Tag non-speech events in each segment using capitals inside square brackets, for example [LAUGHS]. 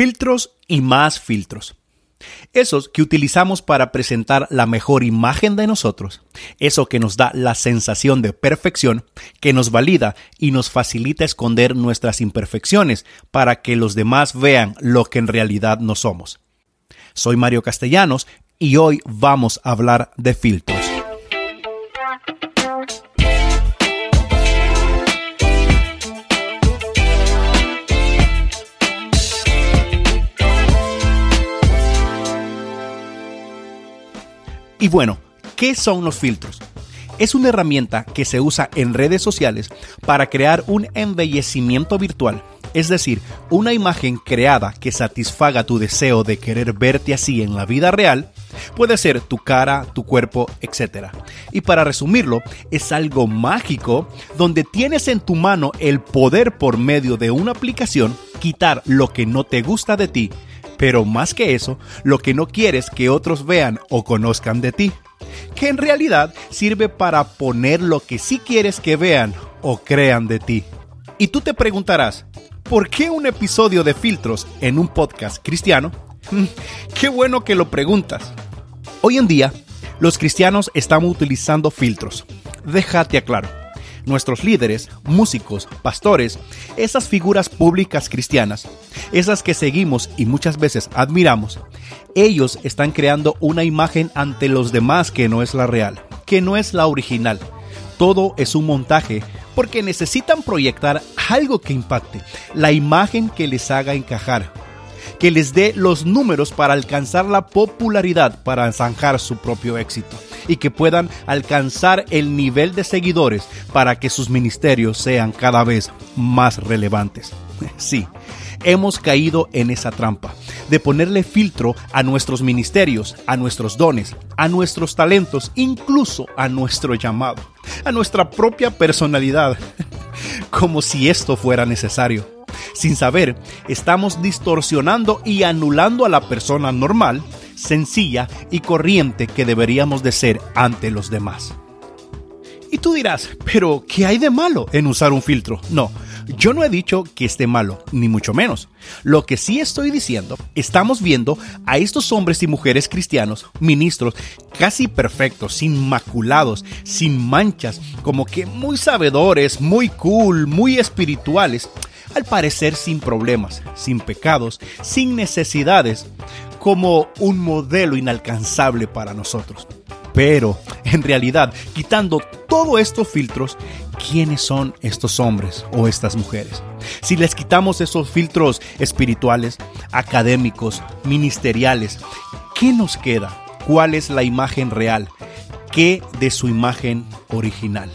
Filtros y más filtros. Esos que utilizamos para presentar la mejor imagen de nosotros, eso que nos da la sensación de perfección, que nos valida y nos facilita esconder nuestras imperfecciones para que los demás vean lo que en realidad no somos. Soy Mario Castellanos y hoy vamos a hablar de filtros. Y bueno, ¿qué son los filtros? Es una herramienta que se usa en redes sociales para crear un embellecimiento virtual, es decir, una imagen creada que satisfaga tu deseo de querer verte así en la vida real, puede ser tu cara, tu cuerpo, etc. Y para resumirlo, es algo mágico donde tienes en tu mano el poder por medio de una aplicación quitar lo que no te gusta de ti pero más que eso, lo que no quieres que otros vean o conozcan de ti, que en realidad sirve para poner lo que sí quieres que vean o crean de ti. Y tú te preguntarás, ¿por qué un episodio de filtros en un podcast cristiano? qué bueno que lo preguntas. Hoy en día, los cristianos estamos utilizando filtros. Déjate aclaro nuestros líderes, músicos, pastores, esas figuras públicas cristianas, esas que seguimos y muchas veces admiramos, ellos están creando una imagen ante los demás que no es la real, que no es la original. Todo es un montaje porque necesitan proyectar algo que impacte, la imagen que les haga encajar, que les dé los números para alcanzar la popularidad para zanjar su propio éxito y que puedan alcanzar el nivel de seguidores para que sus ministerios sean cada vez más relevantes. [LAUGHS] Sí, hemos caído en esa trampa de ponerle filtro a nuestros ministerios, a nuestros dones, a nuestros talentos, incluso a nuestro llamado, a nuestra propia personalidad, [LAUGHS] como si esto fuera necesario. Sin saber, estamos distorsionando y anulando a la persona normal sencilla y corriente que deberíamos de ser ante los demás. Y tú dirás, pero ¿qué hay de malo en usar un filtro? No, yo no he dicho que esté malo, ni mucho menos. Lo que sí estoy diciendo, estamos viendo a estos hombres y mujeres cristianos, ministros, casi perfectos, inmaculados, sin manchas, como que muy sabedores, muy cool, muy espirituales, al parecer sin problemas, sin pecados, sin necesidades, como un modelo inalcanzable para nosotros. Pero, en realidad, quitando todos estos filtros, ¿quiénes son estos hombres o estas mujeres? Si les quitamos esos filtros espirituales, académicos, ministeriales, ¿qué nos queda? ¿Cuál es la imagen real? ¿Qué de su imagen original?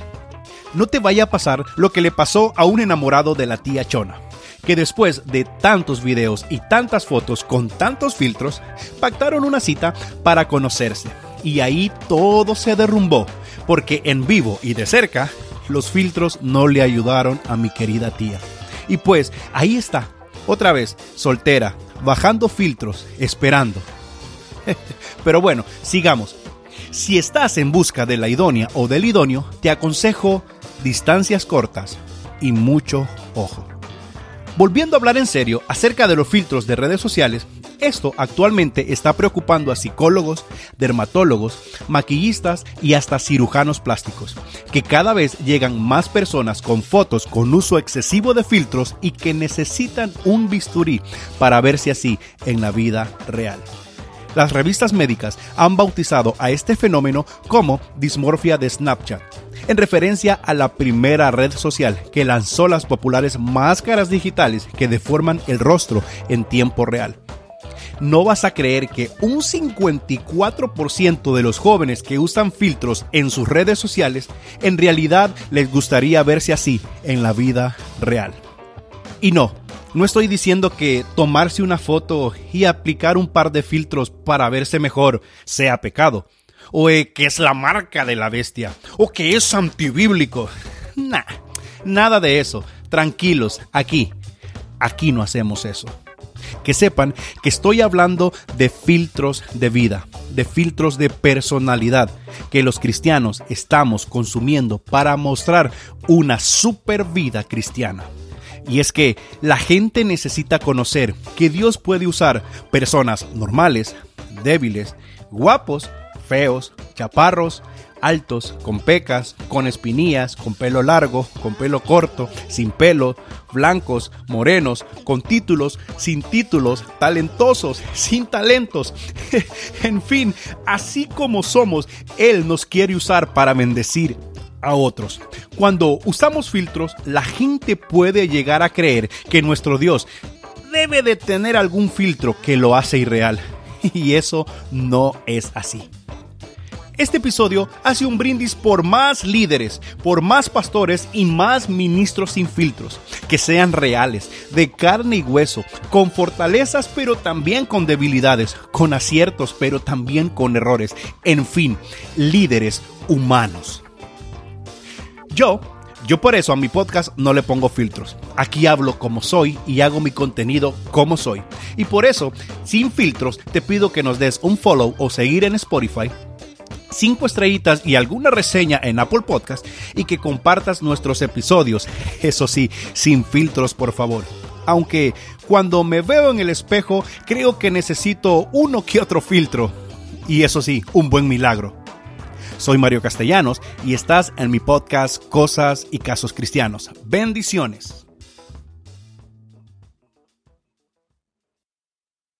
No te vaya a pasar lo que le pasó a un enamorado de la tía Chona que después de tantos videos y tantas fotos con tantos filtros, pactaron una cita para conocerse. Y ahí todo se derrumbó, porque en vivo y de cerca, los filtros no le ayudaron a mi querida tía. Y pues ahí está, otra vez, soltera, bajando filtros, esperando. [LAUGHS] Pero bueno, sigamos. Si estás en busca de la idónea o del idóneo, te aconsejo distancias cortas y mucho ojo. Volviendo a hablar en serio acerca de los filtros de redes sociales, esto actualmente está preocupando a psicólogos, dermatólogos, maquillistas y hasta cirujanos plásticos, que cada vez llegan más personas con fotos con uso excesivo de filtros y que necesitan un bisturí para verse así en la vida real. Las revistas médicas han bautizado a este fenómeno como dismorfia de Snapchat en referencia a la primera red social que lanzó las populares máscaras digitales que deforman el rostro en tiempo real. No vas a creer que un 54% de los jóvenes que usan filtros en sus redes sociales en realidad les gustaría verse así en la vida real. Y no, no estoy diciendo que tomarse una foto y aplicar un par de filtros para verse mejor sea pecado o eh, que es la marca de la bestia, o que es antibíblico. [LAUGHS] Nah, nada de eso. Tranquilos, aquí, aquí no hacemos eso. Que sepan que estoy hablando de filtros de vida, de filtros de personalidad que los cristianos estamos consumiendo para mostrar una super vida cristiana. Y es que la gente necesita conocer que Dios puede usar personas normales, débiles, guapos, feos, chaparros, altos, con pecas, con espinillas, con pelo largo, con pelo corto, sin pelo, blancos, morenos, con títulos, sin títulos, talentosos, sin talentos. [LAUGHS] en fin, así como somos, Él nos quiere usar para bendecir a otros. Cuando usamos filtros, la gente puede llegar a creer que nuestro Dios debe de tener algún filtro que lo hace irreal. [LAUGHS] Y eso no es así. Este episodio hace un brindis por más líderes, por más pastores y más ministros sin filtros, que sean reales, de carne y hueso, con fortalezas pero también con debilidades, con aciertos pero también con errores, en fin, líderes humanos. Yo, yo por eso a mi podcast no le pongo filtros. Aquí hablo como soy y hago mi contenido como soy. Y por eso, sin filtros, te pido que nos des un follow o seguir en Spotify cinco estrellitas y alguna reseña en Apple Podcast y que compartas nuestros episodios. Eso sí, sin filtros, por favor. Aunque cuando me veo en el espejo, creo que necesito uno que otro filtro. Y eso sí, un buen milagro. Soy Mario Castellanos y estás en mi podcast Cosas y Casos Cristianos. Bendiciones.